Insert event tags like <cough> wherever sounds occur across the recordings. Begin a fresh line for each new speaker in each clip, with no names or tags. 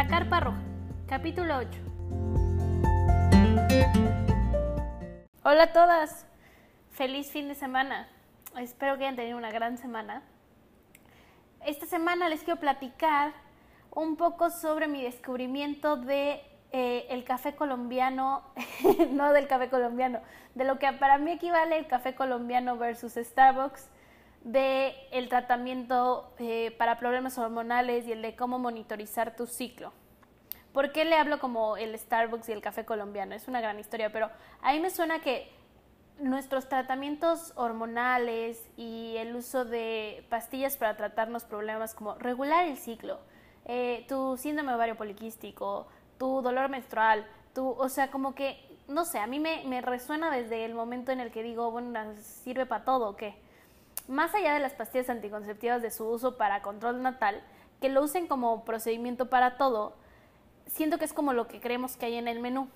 La Carpa Roja, capítulo 8. Hola a todas, feliz fin de semana. Espero que hayan tenido una gran semana. Esta semana les quiero platicar un poco sobre mi descubrimiento de eh, el café colombiano, <laughs> no del café colombiano, de lo que para mí equivale el café colombiano versus Starbucks, de el tratamiento eh, para problemas hormonales y el de cómo monitorizar tu ciclo. ¿Por qué le hablo como el Starbucks y el café colombiano? Es una gran historia, pero a mí me suena que nuestros tratamientos hormonales y el uso de pastillas para tratarnos problemas como regular el ciclo, eh, tu síndrome ovario poliquístico, tu dolor menstrual, tu, o sea, como que, no sé, a mí me, me resuena desde el momento en el que digo, bueno, sirve para todo, ¿o qué? Más allá de las pastillas anticonceptivas de su uso para control natal, que lo usen como procedimiento para todo, siento que es como lo que creemos que hay en el menú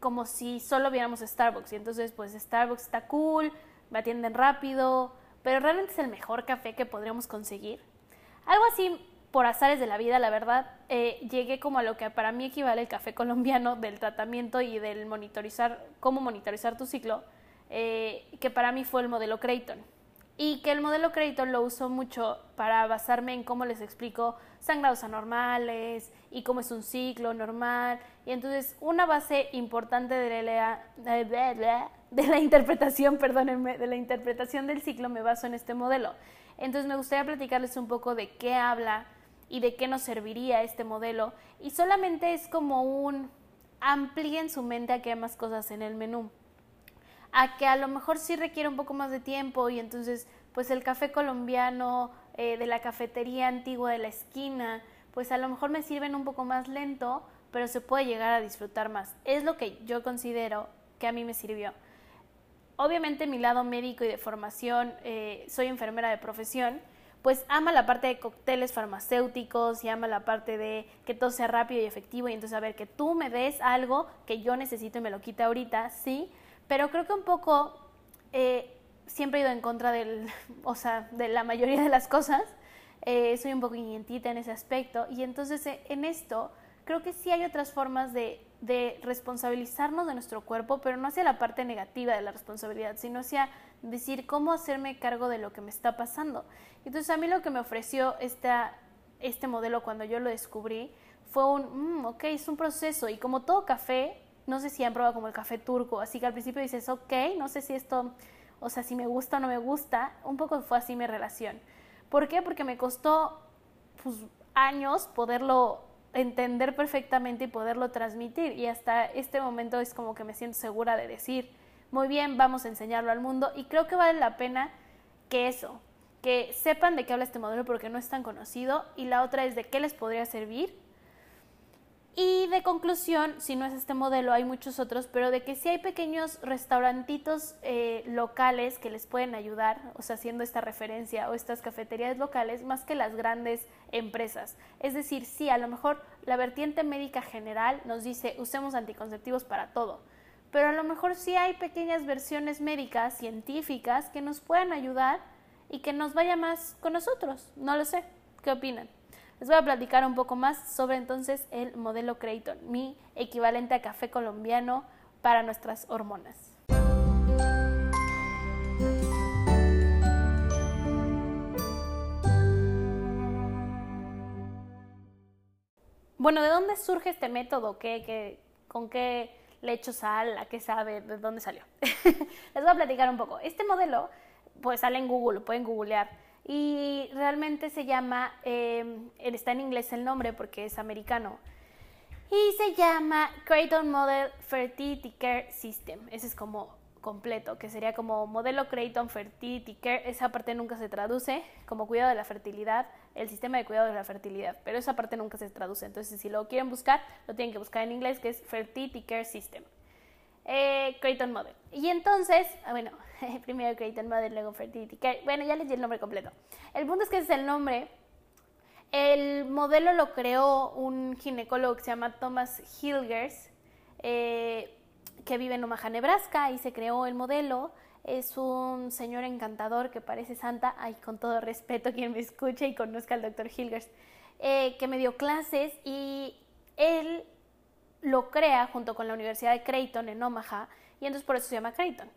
como si solo viéramos Starbucks. Y entonces, pues Starbucks está cool, me atienden rápido, pero realmente es el mejor café que podríamos conseguir. Algo así, por azares de la vida, la verdad, eh, llegué como a lo que para mí equivale el café <laughs> colombiano del tratamiento y del monitorizar, cómo monitorizar tu ciclo, eh, que para mí fue el modelo Creighton y que el modelo crédito lo uso mucho para basarme en cómo les explico sangrados anormales y cómo es un ciclo normal. Y entonces una base importante de la, de la interpretación, <laughs> perdónenme, de la interpretación del ciclo me baso en este modelo. Entonces me gustaría platicarles un poco de qué habla y de qué nos serviría este modelo. Y solamente es como un amplíen su mente a que hay más cosas en el menú a que a lo mejor sí requiere un poco más de tiempo y entonces pues el café colombiano eh, de la cafetería antigua de la esquina, pues a lo mejor me sirven un poco más lento, pero se puede llegar a disfrutar más. Es lo que yo considero que a mí me sirvió. Obviamente mi lado médico y de formación, eh, soy enfermera de profesión, pues ama la parte de cócteles farmacéuticos y ama la parte de que todo sea rápido y efectivo y entonces a ver que tú me des algo que yo necesito y me lo quita ahorita, sí, pero creo que un poco eh, siempre he ido en contra del, <laughs> o sea, de la mayoría de las cosas. Eh, soy un poco inentita en ese aspecto. Y entonces eh, en esto creo que sí hay otras formas de, de, responsabilizarnos de nuestro cuerpo, pero no hacia la parte negativa de la responsabilidad, sino hacia decir cómo hacerme cargo de lo que me está pasando. Entonces a mí lo que me ofreció esta, este modelo cuando yo lo descubrí fue un, mm, ok, es un proceso. Y como todo café, no sé si han probado como el café turco, así que al principio dices, ok, no sé si esto, o sea, si me gusta o no me gusta, un poco fue así mi relación. ¿Por qué? Porque me costó pues, años poderlo entender perfectamente y poderlo transmitir y hasta este momento es como que me siento segura de decir, muy bien, vamos a enseñarlo al mundo y creo que vale la pena que eso, que sepan de qué habla este modelo porque no es tan conocido y la otra es de qué les podría servir y de conclusión, si no es este modelo, hay muchos otros, pero de que sí hay pequeños restaurantitos eh, locales que les pueden ayudar, o sea, haciendo esta referencia, o estas cafeterías locales, más que las grandes empresas. Es decir, sí, a lo mejor la vertiente médica general nos dice usemos anticonceptivos para todo, pero a lo mejor sí hay pequeñas versiones médicas, científicas, que nos puedan ayudar y que nos vaya más con nosotros. No lo sé. ¿Qué opinan? Les voy a platicar un poco más sobre entonces el modelo Creighton, mi equivalente a café colombiano para nuestras hormonas. Bueno, ¿de dónde surge este método? ¿Qué, con qué le echo sal? ¿A qué sabe? ¿De dónde salió? <laughs> Les voy a platicar un poco. Este modelo, pues sale en Google, lo pueden googlear y realmente se llama, eh, está en inglés el nombre porque es americano, y se llama Creighton Model Fertility Care System. Ese es como completo, que sería como modelo Creighton Fertility Care. Esa parte nunca se traduce como cuidado de la fertilidad, el sistema de cuidado de la fertilidad, pero esa parte nunca se traduce. Entonces, si lo quieren buscar, lo tienen que buscar en inglés, que es Fertility Care System. Eh, Creighton Model. Y entonces, ah, bueno, <laughs> primero Creighton Model, luego Fertility Care. Bueno, ya les di el nombre completo. El punto es que ese es el nombre. El modelo lo creó un ginecólogo que se llama Thomas Hilgers, eh, que vive en Omaha, Nebraska, y se creó el modelo. Es un señor encantador que parece santa, ay, con todo respeto quien me escuche y conozca al doctor Hilgers, eh, que me dio clases y él lo crea junto con la Universidad de Creighton en Omaha y entonces por eso se llama Creighton.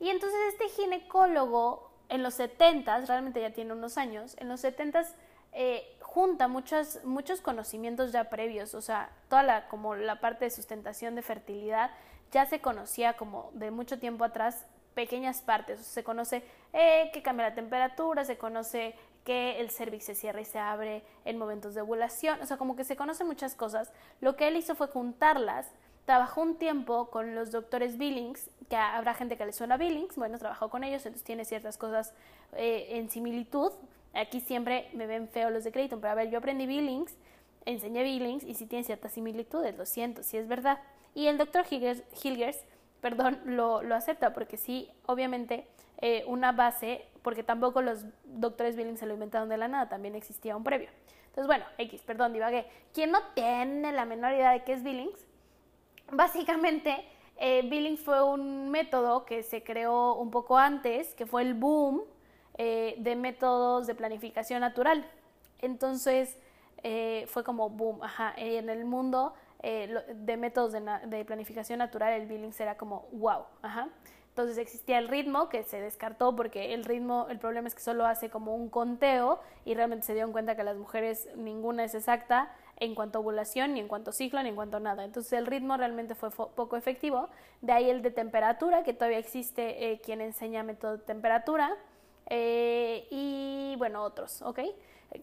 Y entonces este ginecólogo en los 70, realmente ya tiene unos años, en los 70 eh, junta muchos, muchos conocimientos ya previos, o sea, toda la, como la parte de sustentación de fertilidad ya se conocía como de mucho tiempo atrás pequeñas partes, se conoce eh, que cambia la temperatura, se conoce que el cervix se cierra y se abre en momentos de ovulación, o sea, como que se conocen muchas cosas. Lo que él hizo fue juntarlas, trabajó un tiempo con los doctores Billings, que habrá gente que le suena Billings, bueno, trabajó con ellos, entonces tiene ciertas cosas eh, en similitud. Aquí siempre me ven feo los de Creighton, pero a ver, yo aprendí Billings, enseñé Billings y sí tiene ciertas similitudes, lo siento, sí es verdad. Y el doctor Hilgers, perdón, lo, lo, acepta porque sí, obviamente, eh, una base, porque tampoco los doctores Billings se lo inventaron de la nada, también existía un previo. Entonces, bueno, X, perdón, divagué. ¿Quién no tiene la menor idea de qué es Billings? Básicamente, eh, Billings fue un método que se creó un poco antes, que fue el boom eh, de métodos de planificación natural. Entonces, fue como boom, ajá, en el mundo eh, de métodos de, planificación natural, el Billings era como wow. Ajá. Entonces existía el ritmo que se descartó porque el ritmo, el problema es que solo hace como un conteo y realmente se dieron cuenta que las mujeres ninguna es exacta en cuanto a ovulación, ni en cuanto a ciclo, ni en cuanto a nada. Entonces el ritmo realmente fue poco efectivo. De ahí el de temperatura, que todavía existe eh, quien enseña método de temperatura. Eh, y bueno, otros, ¿ok?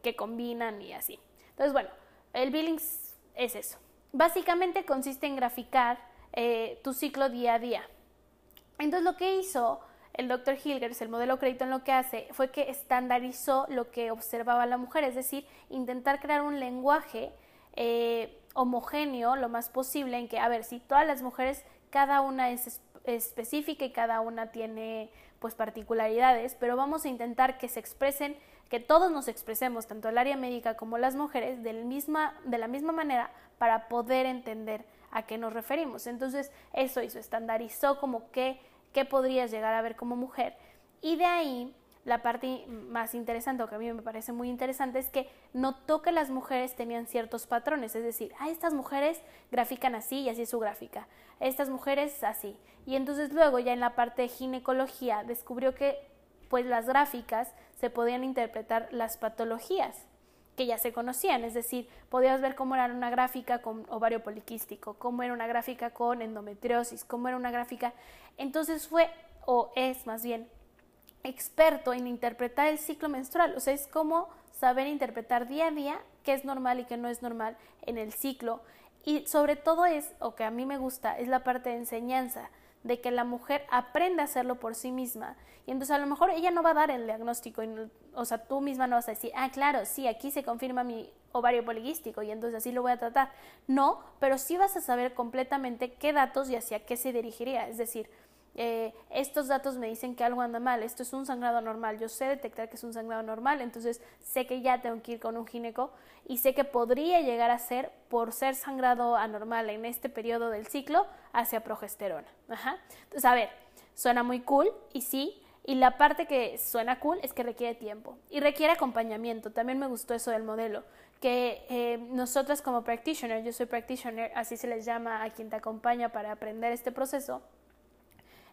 Que combinan y así. Entonces, bueno, el Billings es eso. Básicamente consiste en graficar eh, tu ciclo día a día. Entonces lo que hizo el Dr. Hilgers, el modelo Creighton, lo que hace fue que estandarizó lo que observaba la mujer, es decir, intentar crear un lenguaje eh, homogéneo lo más posible en que, a ver, si todas las mujeres, cada una es específica y cada una tiene pues particularidades, pero vamos a intentar que se expresen, que todos nos expresemos, tanto el área médica como las mujeres, de, misma, de la misma manera para poder entender a qué nos referimos. Entonces, eso hizo, estandarizó como qué, qué podrías llegar a ver como mujer. Y de ahí, la parte más interesante, o que a mí me parece muy interesante, es que notó que las mujeres tenían ciertos patrones, es decir, ah, estas mujeres grafican así y así es su gráfica, estas mujeres así. Y entonces luego ya en la parte de ginecología descubrió que pues las gráficas se podían interpretar las patologías que ya se conocían, es decir, podías ver cómo era una gráfica con ovario poliquístico, cómo era una gráfica con endometriosis, cómo era una gráfica. Entonces fue, o es más bien, experto en interpretar el ciclo menstrual, o sea, es como saber interpretar día a día qué es normal y qué no es normal en el ciclo. Y sobre todo es, o que a mí me gusta, es la parte de enseñanza, de que la mujer aprenda a hacerlo por sí misma. Y entonces a lo mejor ella no va a dar el diagnóstico, y o sea, tú misma no vas a decir, ah, claro, sí, aquí se confirma mi ovario poliquístico y entonces así lo voy a tratar. No, pero sí vas a saber completamente qué datos y hacia qué se dirigiría. Es decir, eh, estos datos me dicen que algo anda mal, esto es un sangrado normal, yo sé detectar que es un sangrado normal, entonces sé que ya tengo que ir con un gineco y sé que podría llegar a ser por ser sangrado anormal en este periodo del ciclo hacia progesterona. Ajá. Entonces, a ver, suena muy cool y sí, y la parte que suena cool es que requiere tiempo y requiere acompañamiento. También me gustó eso del modelo, que eh, nosotras como practitioner, yo soy practitioner, así se les llama a quien te acompaña para aprender este proceso,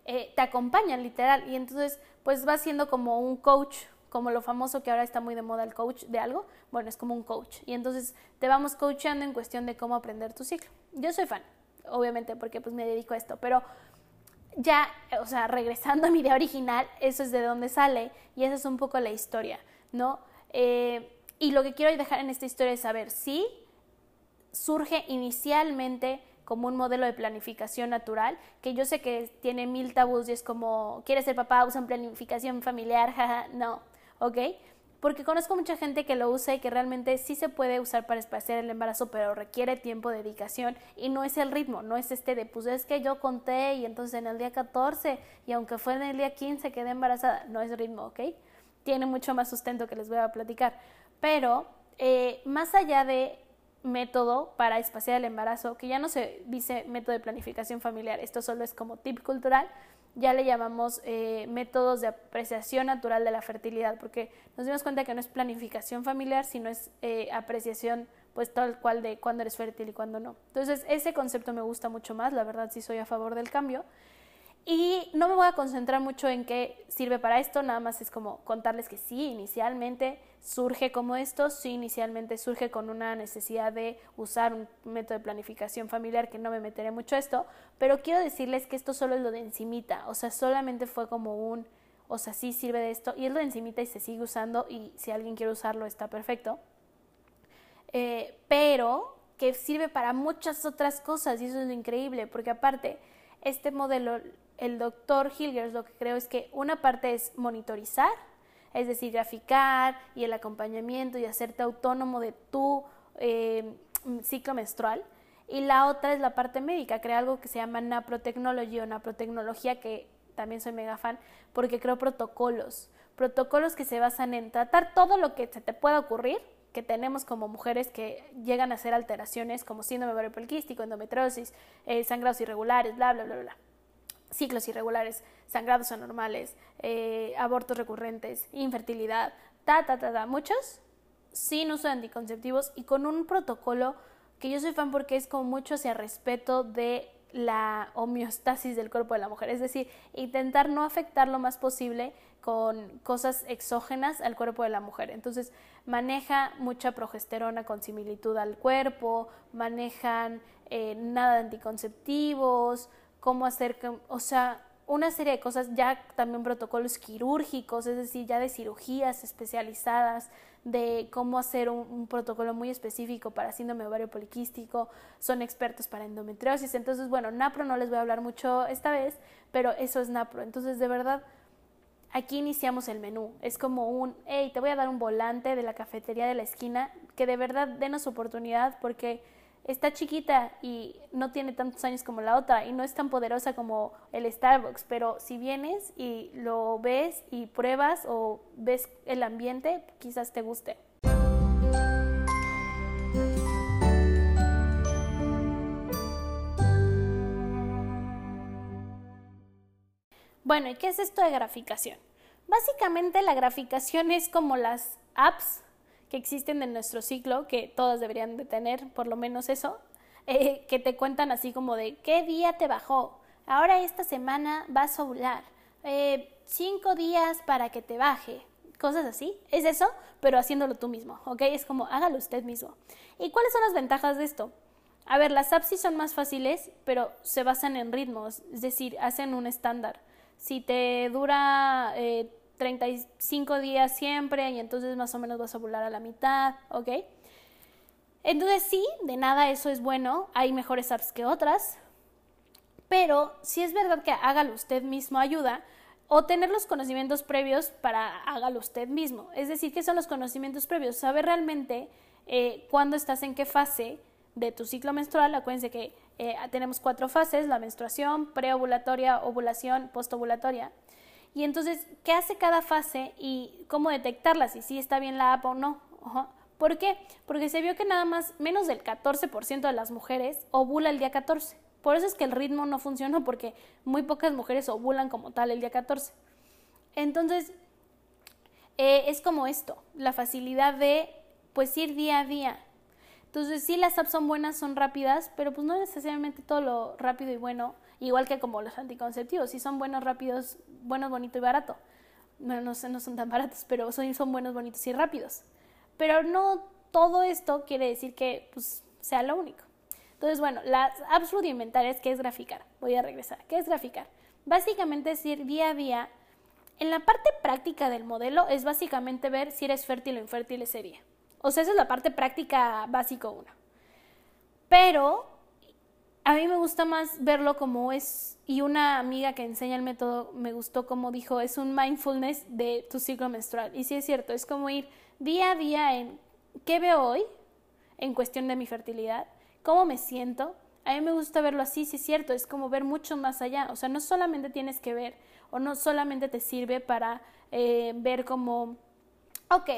eh, te acompañan literal y entonces pues va siendo como un coach, como lo famoso que ahora está muy de moda el coach de algo, bueno, es como un coach y entonces te vamos coachando en cuestión de cómo aprender tu ciclo. Yo soy fan, obviamente, porque pues me dedico a esto, pero ya, o sea, regresando a mi idea original, eso es de dónde sale y esa es un poco la historia, ¿no? Eh, y lo que quiero dejar en esta historia es saber si surge inicialmente como un modelo de planificación natural, que yo sé que tiene mil tabús y es como, ¿quieres ser papá? Usan planificación familiar, <laughs> jaja, no, ¿ok? Porque conozco mucha gente que lo usa y que realmente sí se puede usar para espaciar el embarazo, pero requiere tiempo, dedicación y no es el ritmo, no es este de, pues es que yo conté y entonces en el día 14 y aunque fue en el día 15 quedé embarazada, no es ritmo, ¿ok? Tiene mucho más sustento que les voy a platicar. Pero eh, más allá de método para espaciar el embarazo, que ya no se dice método de planificación familiar, esto solo es como tip cultural, ya le llamamos eh, métodos de apreciación natural de la fertilidad, porque nos dimos cuenta que no es planificación familiar, sino es eh, apreciación pues tal cual de cuándo eres fértil y cuándo no. Entonces, ese concepto me gusta mucho más, la verdad sí soy a favor del cambio. Y no me voy a concentrar mucho en qué sirve para esto, nada más es como contarles que sí, inicialmente surge como esto, sí, inicialmente surge con una necesidad de usar un método de planificación familiar, que no me meteré mucho a esto, pero quiero decirles que esto solo es lo de encimita, o sea, solamente fue como un, o sea, sí sirve de esto, y es lo de encimita y se sigue usando, y si alguien quiere usarlo está perfecto, eh, pero que sirve para muchas otras cosas, y eso es lo increíble, porque aparte, este modelo el doctor Hilgers lo que creo es que una parte es monitorizar, es decir, graficar y el acompañamiento y hacerte autónomo de tu eh, ciclo menstrual. Y la otra es la parte médica, crea algo que se llama naprotecnología o naprotecnología, que también soy mega fan, porque creo protocolos, protocolos que se basan en tratar todo lo que se te pueda ocurrir, que tenemos como mujeres que llegan a hacer alteraciones como síndrome ovario poliquístico, endometriosis, eh, sangrados irregulares, bla, bla, bla, bla ciclos irregulares, sangrados anormales, eh, abortos recurrentes, infertilidad, ta, ta, ta, ta, muchos sin uso de anticonceptivos y con un protocolo que yo soy fan porque es como mucho hacia respeto de la homeostasis del cuerpo de la mujer, es decir, intentar no afectar lo más posible con cosas exógenas al cuerpo de la mujer. Entonces, maneja mucha progesterona con similitud al cuerpo, manejan eh, nada de anticonceptivos, cómo hacer, o sea, una serie de cosas, ya también protocolos quirúrgicos, es decir, ya de cirugías especializadas, de cómo hacer un, protocolo muy específico para síndrome ovario poliquístico, son expertos para endometriosis, entonces, bueno, NAPRO no les voy a hablar mucho esta vez, pero eso es NAPRO, entonces, de verdad, aquí iniciamos el menú, es como un, hey, te voy a dar un volante de la cafetería de la esquina, que de verdad denos oportunidad porque está chiquita y no tiene tantos años como la otra y no es tan poderosa como el Starbucks, pero si vienes y lo ves y pruebas o ves el ambiente, quizás te guste. Bueno, ¿y qué es esto de graficación? Básicamente la graficación es como las apps que existen en nuestro ciclo, que todas deberían de tener por lo menos eso, eh, que te cuentan así como de qué día te bajó, ahora esta semana vas a ovular, eh, cinco días para que te baje, cosas así, es eso, pero haciéndolo tú mismo, ¿ok? Es como hágalo usted mismo. ¿Y cuáles son las ventajas de esto? A ver, las apps sí son más fáciles, pero se basan en ritmos, es decir, hacen un estándar. Si te dura eh, 35 días siempre y entonces más o menos vas a volar a la mitad, ¿ok? Entonces sí, de nada eso es bueno, hay mejores apps que otras, pero si es verdad que hágalo usted mismo ayuda o tener los conocimientos previos para hágalo usted mismo. Es decir, ¿qué son los conocimientos previos? Saber realmente eh, cuándo estás en qué fase de tu ciclo menstrual. Acuérdense que eh, tenemos cuatro fases, la menstruación, preovulatoria, ovulación, postovulatoria. Y entonces, ¿qué hace cada fase y cómo detectarla? Si sí está bien la app o no. ¿Por qué? Porque se vio que nada más menos del 14% de las mujeres ovula el día 14. Por eso es que el ritmo no funcionó, porque muy pocas mujeres ovulan como tal el día 14. Entonces, eh, es como esto, la facilidad de pues ir día a día. Entonces, sí, las apps son buenas, son rápidas, pero pues no necesariamente todo lo rápido y bueno igual que como los anticonceptivos, si son buenos, rápidos, buenos, bonito y barato. Bueno, no, no son tan baratos, pero son, son buenos, bonitos y rápidos. Pero no todo esto quiere decir que pues, sea lo único. Entonces, bueno, las apps rudimentarias, ¿qué es graficar? Voy a regresar. ¿Qué es graficar? Básicamente es ir día a día. En la parte práctica del modelo es básicamente ver si eres fértil o infértil ese día. O sea, esa es la parte práctica básico uno. Pero a mí me gusta más verlo como es, y una amiga que enseña el método me gustó como dijo, es un mindfulness de tu ciclo menstrual. Y sí es cierto, es como ir día a día en qué veo hoy en cuestión de mi fertilidad, cómo me siento. A mí me gusta verlo así, sí es cierto, es como ver mucho más allá. O sea, no solamente tienes que ver o no solamente te sirve para eh, ver como, ok,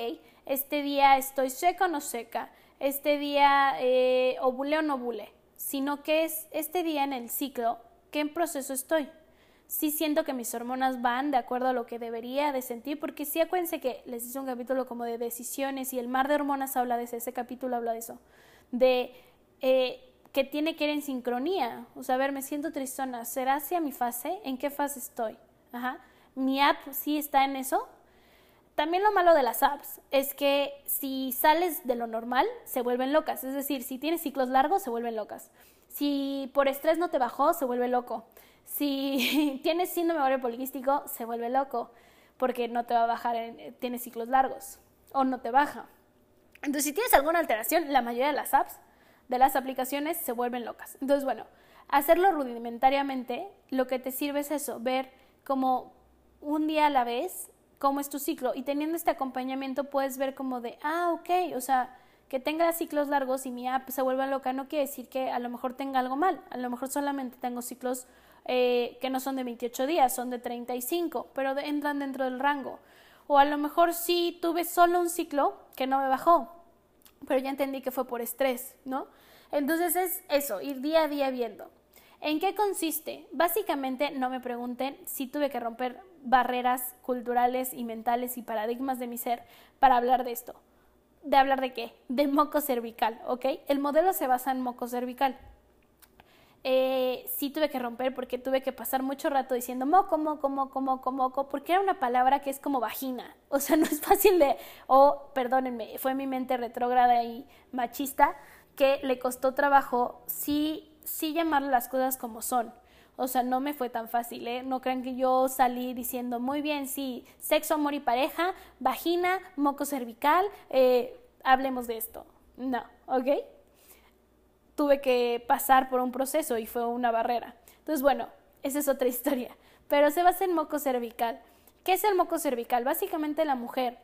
este día estoy seca o no seca, este día eh, ovule o no ovule sino que es este día en el ciclo, ¿qué en proceso estoy? sí siento que mis hormonas van de acuerdo a lo que debería de sentir, porque sí acuérdense que les hice un capítulo como de decisiones y el mar de hormonas habla de eso, ese capítulo habla de eso, de eh, que tiene que ir en sincronía, o sea, a ver, me siento tristona, ¿será hacia mi fase? ¿En qué fase estoy? Ajá. Mi app sí está en eso. También lo malo de las apps es que si sales de lo normal, se vuelven locas, es decir, si tienes ciclos largos, se vuelven locas. Si por estrés no te bajó, se vuelve loco. Si <laughs> tienes síndrome ovario poliquístico, se vuelve loco porque no te va a bajar, en, tiene ciclos largos o no te baja. Entonces, si tienes alguna alteración, la mayoría de las apps, de las aplicaciones, se vuelven locas. Entonces, bueno, hacerlo rudimentariamente, lo que te sirve es eso, ver como un día a la vez cómo es tu ciclo y teniendo este acompañamiento puedes ver como de, ah, ok, o sea, que tenga ciclos largos y mi app se vuelva loca no quiere decir que a lo mejor tenga algo mal, a lo mejor solamente tengo ciclos eh, que no son de 28 días, son de 35, pero entran dentro del rango. O a lo mejor sí tuve solo un ciclo que no me bajó, pero ya entendí que fue por estrés, ¿no? Entonces es eso, ir día a día viendo. ¿En qué consiste? Básicamente no me pregunten si tuve que romper barreras culturales y mentales y paradigmas de mi ser para hablar de esto de hablar de qué? De moco cervical, ¿ok? El modelo se basa en moco cervical. Eh, sí tuve que romper porque tuve que pasar mucho rato diciendo moco, moco, moco, moco, moco, porque era una palabra que es como vagina. O sea, <laughs> no es fácil de, o perdónenme, fue mi mente retrógrada y machista que le costó trabajo sí, sí llamar las cosas como son. O sea, no me fue tan fácil, ¿eh? No crean que yo salí diciendo, muy bien, sí, sexo, amor y pareja, vagina, moco cervical, eh, hablemos de esto. No, ¿ok? Tuve que pasar por un proceso y fue una barrera. Entonces, bueno, esa es otra <laughs> historia. Pero se basa en moco cervical. ¿Qué es el moco cervical? Básicamente la mujer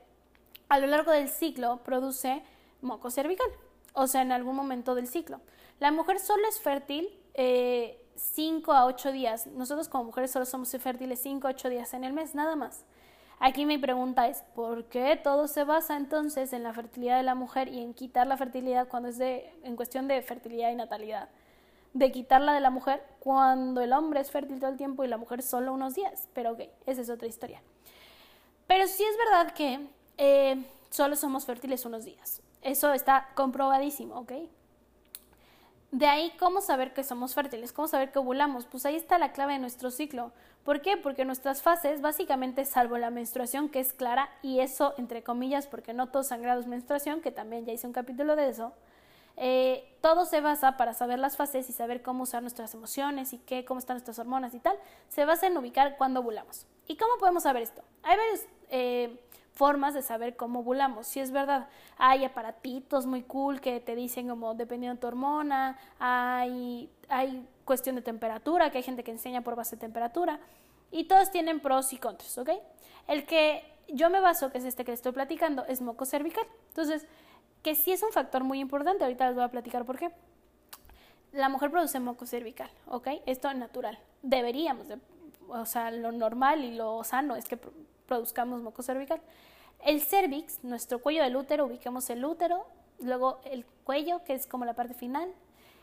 a lo largo del ciclo produce moco cervical, o sea, en algún momento del ciclo. La mujer solo es fértil eh, 5 a 8 días. Nosotros como mujeres solo somos fértiles 5 a 8 días en el mes, nada más. Aquí mi pregunta es, ¿por qué todo se basa entonces en la fertilidad de la mujer y en quitar la fertilidad cuando es de, en cuestión de fertilidad y natalidad? De quitarla de la mujer cuando el hombre es fértil todo el tiempo y la mujer solo unos días. Pero ok, esa es otra historia. Pero sí es verdad que eh, solo somos fértiles unos días. Eso está comprobadísimo, ¿ok? De ahí, ¿cómo saber que somos fértiles? ¿Cómo saber que ovulamos? Pues ahí está la clave de nuestro ciclo. ¿Por qué? Porque nuestras fases, básicamente, salvo la menstruación, que es clara, y eso, entre comillas, porque no todo sangrado es menstruación, que también ya hice un capítulo de eso, eh, todo se basa para saber las fases y saber cómo usar nuestras emociones y qué, cómo están nuestras hormonas y tal, se basa en ubicar cuándo ovulamos. ¿Y cómo podemos saber esto? Hay varios eh, formas de saber cómo ovulamos. Si es verdad, hay aparatitos muy cool que te dicen como dependiendo de tu hormona, hay, hay cuestión de temperatura, que hay gente que enseña por base de temperatura, y todos tienen pros y contras, ¿ok? El que yo me baso, que es este que les estoy platicando, es moco cervical. Entonces, que sí es un factor muy importante, ahorita les voy a platicar por qué. La mujer produce moco cervical, ¿ok? Esto es natural. Deberíamos, de, o sea, lo normal y lo sano es que produzcamos moco cervical. El cervix, nuestro cuello del útero, ubiquemos el útero, luego el cuello, que es como la parte final.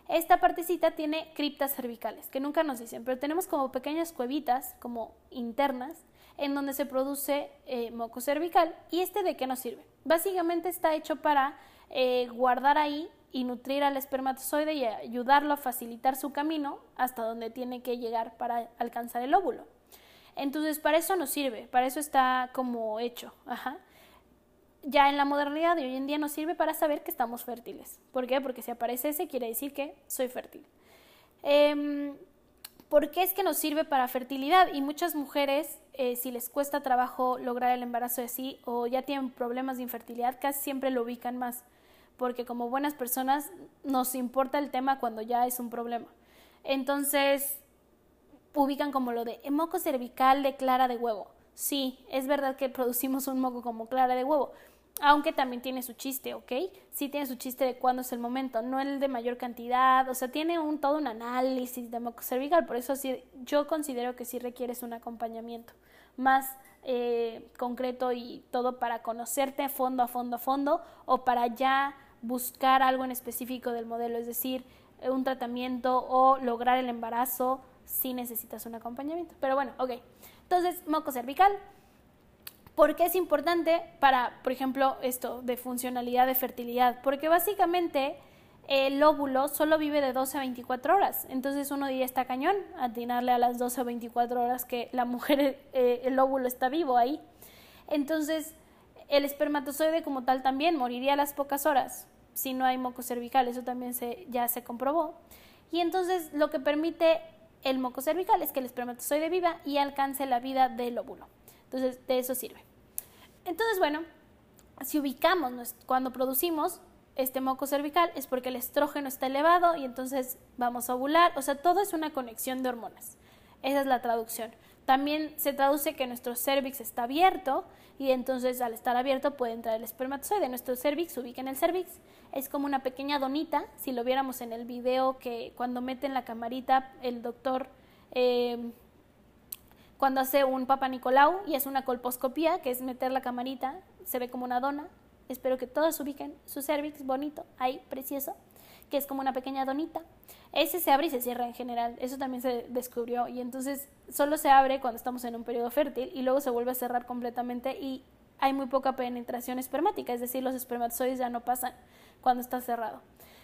Esta partecita tiene criptas cervicales, que nunca nos dicen, pero tenemos como pequeñas cuevitas, como internas, en donde se produce eh, moco cervical. ¿Y este de qué nos sirve? Básicamente está hecho para eh, guardar ahí y nutrir al espermatozoide y ayudarlo a facilitar su camino hasta donde tiene que llegar para alcanzar el óvulo. Entonces, para eso nos sirve, para eso está como hecho. Ajá. Ya en la modernidad de hoy en día nos sirve para saber que estamos fértiles. ¿Por qué? Porque si aparece ese, quiere decir que soy fértil. Eh, ¿Por qué es que nos sirve para fertilidad? Y muchas mujeres, eh, si les cuesta trabajo lograr el embarazo de sí o ya tienen problemas de infertilidad, casi siempre lo ubican más. Porque como buenas personas nos importa el tema cuando ya es un problema. Entonces, ubican como lo de moco cervical de clara de huevo. Sí, es verdad que producimos un moco como clara de huevo, aunque también tiene su chiste, ¿ok? Sí tiene su chiste de cuándo es el momento, no el de mayor cantidad, o sea, tiene un todo un análisis de moco cervical, por eso sí, yo considero que sí requieres un acompañamiento más eh, concreto y todo para conocerte fondo, a fondo, a fondo, o para ya buscar algo en específico del modelo, es decir, un tratamiento o lograr el embarazo sí necesitas un acompañamiento. Pero bueno, ok. Entonces, moco cervical. ¿Por qué es importante para, por ejemplo, esto de funcionalidad de fertilidad? Porque básicamente el óvulo solo vive de 12 a 24 horas. Entonces uno diría está cañón atinarle a las 12 a 24 horas que la mujer, <laughs> eh, el óvulo está vivo ahí. Entonces el espermatozoide como tal también moriría a las pocas horas si no hay moco cervical. Eso también se, ya se comprobó. Y entonces lo que permite el moco cervical es que el espermatozoide viva y alcance la vida del óvulo. Entonces de eso sirve. Entonces bueno, si ubicamos cuando producimos este moco cervical es porque el estrógeno está elevado y entonces vamos a ovular. O sea, todo es una conexión de hormonas. Esa es la traducción. También se traduce que nuestro cervix está abierto y entonces al estar abierto puede entrar el espermatozoide. Nuestro cervix, ubica en el cervix, es como una pequeña donita. Si lo viéramos en el video que cuando meten la camarita el doctor eh, cuando hace un Papa Nicolau y es una colposcopía, que es meter la camarita, se ve como una dona, Espero que todos ubiquen su cervix bonito, ahí, precioso, que es como una pequeña donita. Ese se abre y se cierra en general, eso también se descubrió y entonces solo se abre cuando estamos en un periodo fértil y luego se vuelve a cerrar completamente y hay muy poca penetración espermática, es decir, los espermatozoides ya no pasan cuando está cerrado.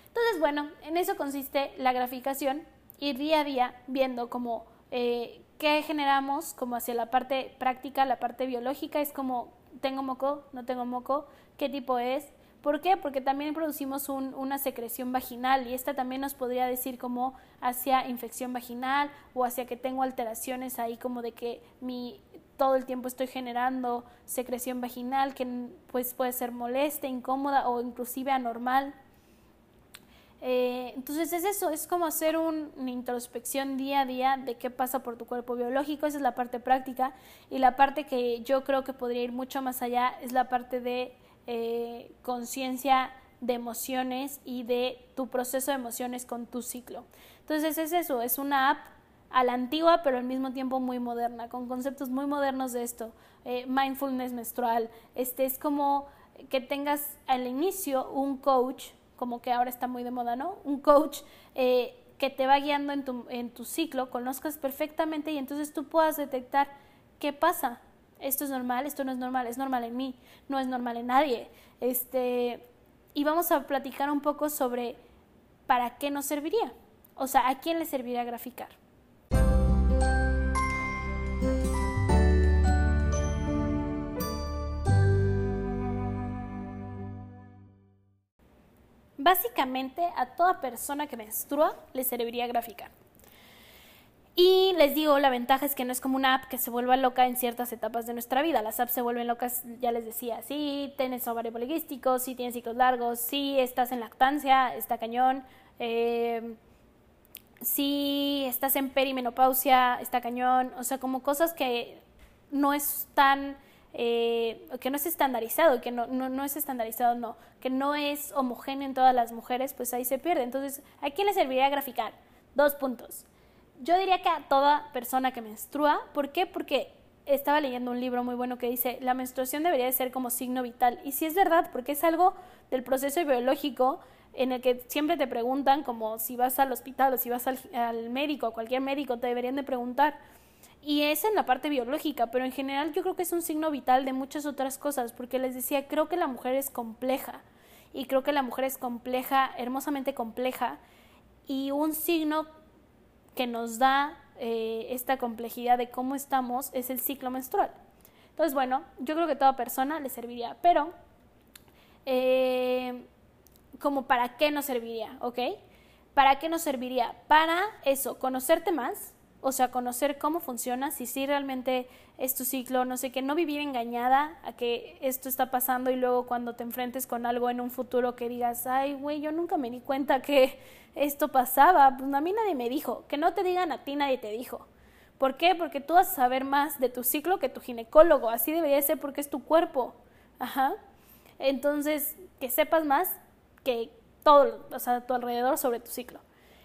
Entonces, bueno, en eso consiste la graficación, ir día a día viendo como eh, qué generamos como hacia la parte práctica, la parte biológica, es como tengo moco, no tengo moco, qué tipo es. ¿Por qué? Porque también producimos una secreción vaginal y esta también nos podría decir como hacia infección vaginal o hacia que tengo alteraciones ahí como de que mi todo el tiempo estoy generando secreción vaginal que pues puede ser molesta, incómoda o inclusive anormal. Eh, entonces es eso, es como hacer una introspección día a día de qué pasa por tu cuerpo biológico, esa es la parte práctica y la parte que yo creo que podría ir mucho más allá es la parte de eh, conciencia de emociones y de tu proceso de emociones con tu ciclo. Entonces es eso, es una app a la antigua pero al mismo tiempo muy moderna, con conceptos muy modernos de esto, eh, mindfulness menstrual, este es como que tengas al inicio un coach como que ahora está muy de moda, ¿no? Un coach eh, que te va guiando en tu, en tu ciclo, conozcas perfectamente y entonces tú puedas detectar qué pasa. Esto es normal, esto no es normal, es normal en mí, no es normal en nadie. Este, y vamos a platicar un poco sobre para qué nos serviría. O sea, ¿a quién le serviría graficar? Básicamente a toda persona que menstrua le serviría graficar. Y les digo, la ventaja es que no es como una app que se vuelva loca en ciertas etapas de nuestra vida. Las apps se vuelven locas, ya les decía, si tienes ovario poliquístico, si tienes ciclos largos, si estás en lactancia, está cañón. Eh, si estás en perimenopausia, está cañón. O sea, como cosas que no es tan eh, que no es estandarizado, que no, no, no, es estandarizado, no, que no es homogéneo en todas las mujeres, pues ahí se pierde. Entonces, ¿a quién le serviría graficar? Dos puntos. Yo diría que a toda persona que menstrua, ¿por qué? Porque estaba leyendo un libro muy bueno que dice, la menstruación debería de ser como signo vital. Y si es verdad, porque es algo del proceso biológico en el que siempre te preguntan, como si vas al hospital o si vas al, al médico, cualquier médico, te deberían de preguntar, y es en la parte biológica, pero en general yo creo que es un signo vital de muchas otras cosas, porque les decía, creo que la mujer es compleja y creo que la mujer es compleja, hermosamente compleja, y un signo que nos da eh, esta complejidad de cómo estamos es el ciclo menstrual. Entonces, bueno, yo creo que toda persona le serviría, pero eh, como para qué nos serviría, ¿ok? ¿Para qué nos serviría? Para eso, conocerte más, o sea, conocer cómo funciona, si sí realmente es tu ciclo, no sé qué, no vivir engañada a que esto está pasando y luego cuando te enfrentes con algo en un futuro que digas, ay, güey, yo nunca me di cuenta que esto pasaba, pues a mí nadie me dijo, que no te digan a ti, nadie te dijo. ¿Por qué? Porque tú vas a saber más de tu ciclo que tu ginecólogo, así debería ser porque es tu cuerpo. Ajá. Entonces, que sepas más que todo, o sea, a tu alrededor sobre tu ciclo.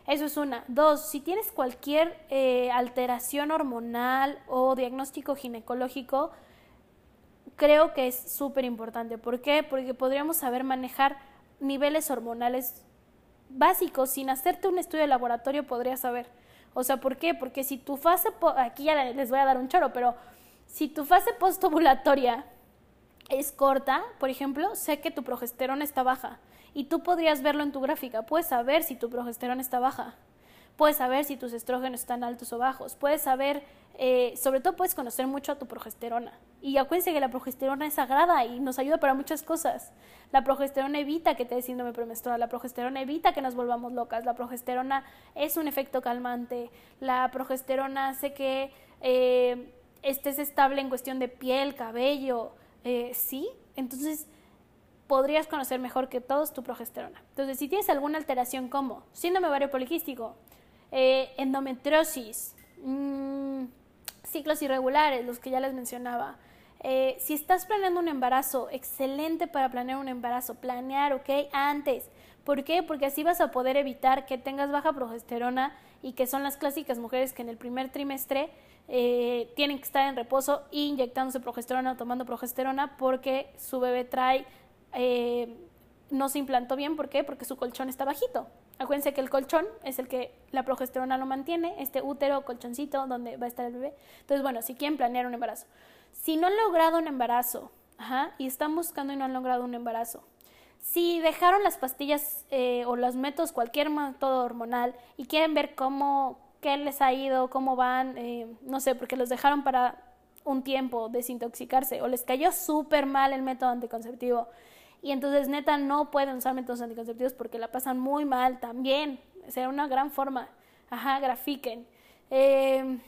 Eso es una. Dos, si tienes cualquier eh, alteración hormonal o diagnóstico ginecológico, creo que es súper importante. ¿Por qué? Porque podríamos saber manejar niveles hormonales básicos. Sin hacerte un estudio de laboratorio podrías saber. O sea, ¿por qué? Porque si tu fase, aquí ya les voy a dar un choro, pero si tu fase postovulatoria es corta, por ejemplo, sé que tu progesterona está baja y tú podrías verlo en tu gráfica, puedes saber si tu progesterona está baja, puedes saber si tus estrógenos están altos o bajos, puedes saber, eh, sobre todo puedes conocer mucho a tu progesterona. Y acuérdense que la progesterona es sagrada y nos ayuda para muchas cosas. La progesterona evita que te dé síndrome premenstrual, la progesterona evita que nos volvamos locas, la progesterona es un efecto calmante, la progesterona hace que eh, estés estable en cuestión de piel, cabello, eh, sí, entonces podrías conocer mejor que todos tu progesterona. Entonces, si tienes alguna alteración como síndrome ovario poliquístico, eh, endometriosis, mm, ciclos irregulares, los que ya les mencionaba, eh, si estás planeando un embarazo, excelente para planear un embarazo, planear, ¿ok? Antes. ¿Por qué? Porque así vas a poder evitar que tengas baja progesterona y que son las clásicas mujeres que en el primer trimestre eh, tienen que estar en reposo inyectándose progesterona o tomando progesterona porque su bebé trae, eh, no se implantó bien. ¿Por qué? Porque su colchón está bajito. Acuérdense que el colchón es el que la progesterona lo mantiene, este útero, colchoncito donde va a estar el bebé. Entonces, bueno, si quieren planear un embarazo. Si no han logrado un embarazo y están buscando y no han logrado un embarazo, si dejaron las pastillas eh, o los métodos, cualquier método hormonal y quieren ver cómo, qué les ha ido, cómo van, eh, no sé, porque los dejaron para un tiempo desintoxicarse o les cayó súper mal el método anticonceptivo y entonces neta no pueden usar métodos anticonceptivos porque la pasan muy mal también, sea una gran forma, ajá, grafiquen. Eh,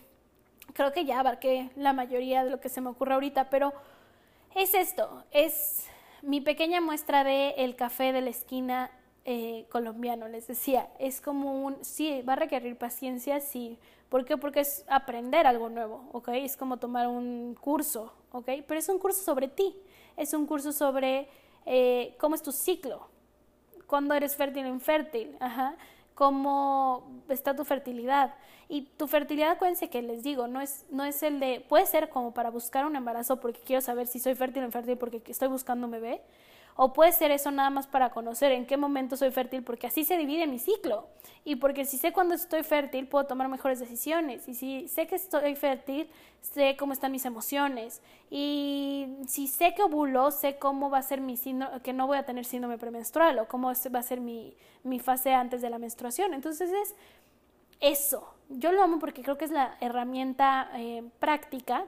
creo que ya abarqué la mayoría de lo que se me ocurre ahorita, pero es esto, es mi pequeña muestra de el café de la esquina eh, colombiano, les decía, es como un, sí, va a requerir paciencia, sí. ¿Por qué? Porque es aprender algo nuevo, ¿ok? Es como tomar un curso, ¿ok? Pero es un curso sobre ti, es un curso sobre eh, cómo es tu ciclo, cuándo eres fértil o infértil, ajá, cómo está tu fertilidad. Y tu fertilidad, acuérdense que les digo, no es, no es el de, puede ser como para buscar un embarazo porque quiero saber si soy fértil o infértil porque estoy buscando un bebé, o puede ser eso nada más para conocer en qué momento soy fértil, porque así se divide mi ciclo. Y porque si sé cuándo estoy fértil, puedo tomar mejores decisiones. Y si sé que estoy fértil, sé cómo están mis emociones. Y si sé que ovulo, sé cómo va a ser mi síndrome, que no voy a tener síndrome premenstrual o cómo va a ser mi, fase antes de la menstruación. Entonces es eso. Yo lo amo porque creo que es la herramienta eh, práctica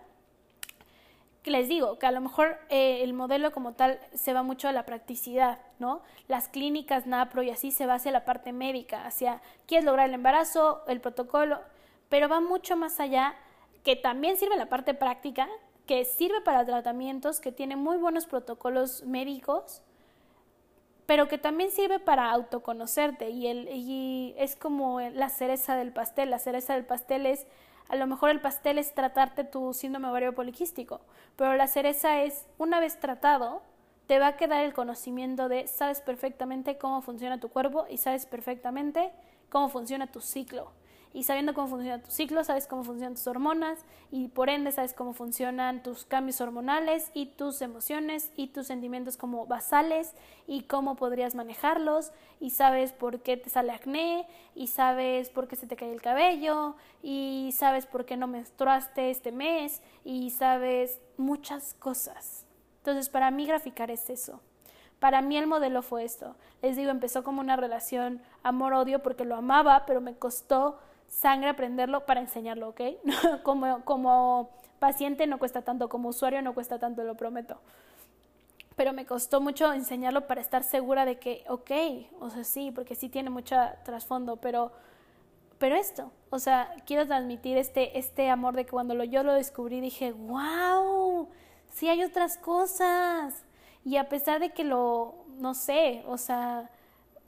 que les digo, que a lo mejor eh, el modelo como tal se va mucho a la practicidad, ¿no? Las clínicas NAPRO y así se va hacia la parte médica, hacia quieres lograr el embarazo, el protocolo, pero va mucho más allá, que también sirve la parte práctica, que sirve para tratamientos, que tiene muy buenos protocolos médicos, pero que también sirve para autoconocerte y, el, y es como la cereza del pastel. La cereza del pastel es a lo mejor el pastel es tratarte tu síndrome ovario poliquístico, pero la cereza es, una vez tratado, te va a quedar el conocimiento de sabes perfectamente cómo funciona tu cuerpo y sabes perfectamente cómo funciona tu ciclo y sabiendo cómo funciona tu ciclo, sabes cómo funcionan tus hormonas y por ende sabes cómo funcionan tus cambios hormonales y tus emociones y tus sentimientos como basales y cómo podrías manejarlos y sabes por qué te sale acné y sabes por qué se te cae el cabello y sabes por qué no menstruaste este mes y sabes muchas cosas. Entonces para mí graficar es eso. Para mí el modelo fue esto. Les digo, empezó como una relación amor-odio porque lo amaba, pero me costó sangre aprenderlo para enseñarlo, ¿ok? <laughs> como, como paciente no cuesta tanto, como usuario no cuesta tanto, lo prometo. Pero me costó mucho enseñarlo para estar segura de que, ok, o sea, sí, porque sí tiene mucho trasfondo, pero, pero esto, o sea, quiero transmitir este, este amor de que cuando lo, yo lo descubrí dije, wow, sí hay otras cosas. Y a pesar de que lo, no sé, o sea,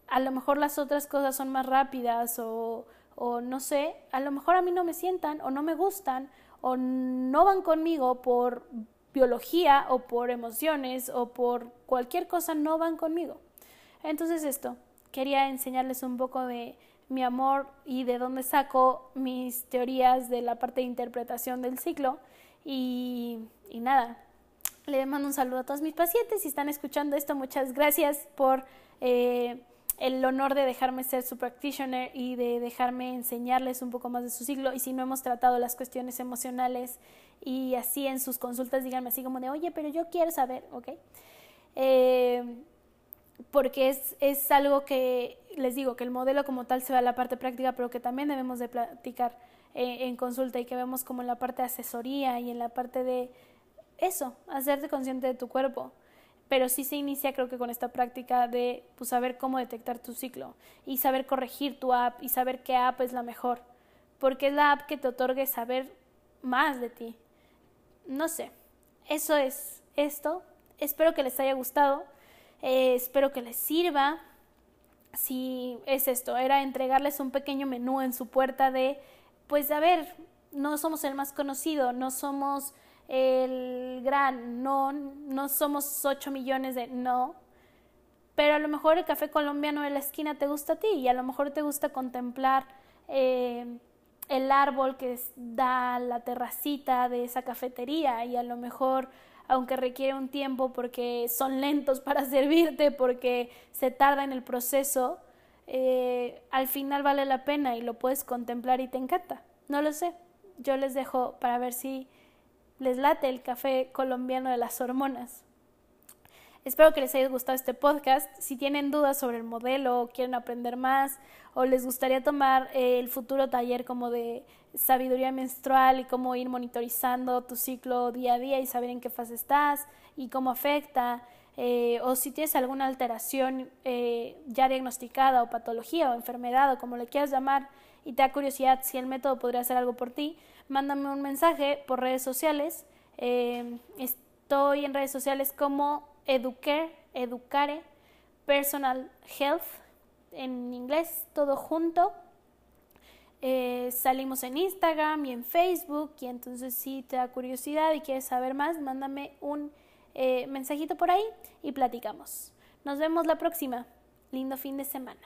a lo mejor las otras cosas son más rápidas o o no sé, a lo mejor a mí no me sientan o no me gustan o no van conmigo por biología o por emociones o por cualquier cosa, no van conmigo. Entonces esto, quería enseñarles un poco de mi amor y de dónde saco mis teorías de la parte de interpretación del ciclo y, nada, le mando un saludo a todos mis pacientes. Si están escuchando esto, muchas gracias por... Eh, el honor de dejarme ser su practitioner y de dejarme enseñarles un poco más de su ciclo. Y si no hemos tratado las cuestiones emocionales y así en sus consultas, díganme así como de, oye, pero yo quiero saber, ¿ok? Eh, porque es, es algo que les digo, que el modelo como tal se va a la parte práctica, pero que también debemos de platicar eh, en consulta y que vemos como en la parte de asesoría y en la parte de eso, hacerte consciente de tu cuerpo. Pero sí se inicia creo que con esta práctica de pues, saber cómo detectar tu ciclo y saber corregir tu app y saber qué app es la mejor. Porque es la app que te otorgue saber más de ti. No sé, eso es esto. Espero que les haya gustado. Eh, espero que les sirva. Si es esto, era entregarles un pequeño menú en su puerta de, pues a ver, no somos el más conocido, no somos el gran, no, no somos 8 millones de, no, pero a lo mejor el café colombiano de la esquina te gusta a ti y a lo mejor te gusta contemplar eh, el árbol que da la terracita de esa cafetería y a lo mejor aunque requiere un tiempo porque son lentos <laughs> para servirte, porque se tarda en el proceso, eh, al final vale la pena y lo puedes contemplar y te encanta. No lo sé. Yo les dejo para ver si les late el café colombiano de las hormonas. Espero que les haya gustado este podcast. Si tienen dudas sobre el modelo o quieren aprender más o les gustaría tomar eh, el futuro taller como de sabiduría menstrual y cómo ir monitorizando tu ciclo día a día y saber en qué fase estás y cómo afecta, eh, o si tienes alguna alteración eh, ya diagnosticada o patología o enfermedad o como le quieras llamar y te da curiosidad si el método podría hacer algo por ti, mándame un mensaje por redes sociales. estoy en redes sociales como Educare, Educare, Personal Health, en inglés, todo junto. Eh, salimos en Instagram y en Facebook y entonces si te da curiosidad y quieres saber más, mándame un eh, mensajito por ahí y platicamos. Nos vemos la próxima. Lindo fin de semana.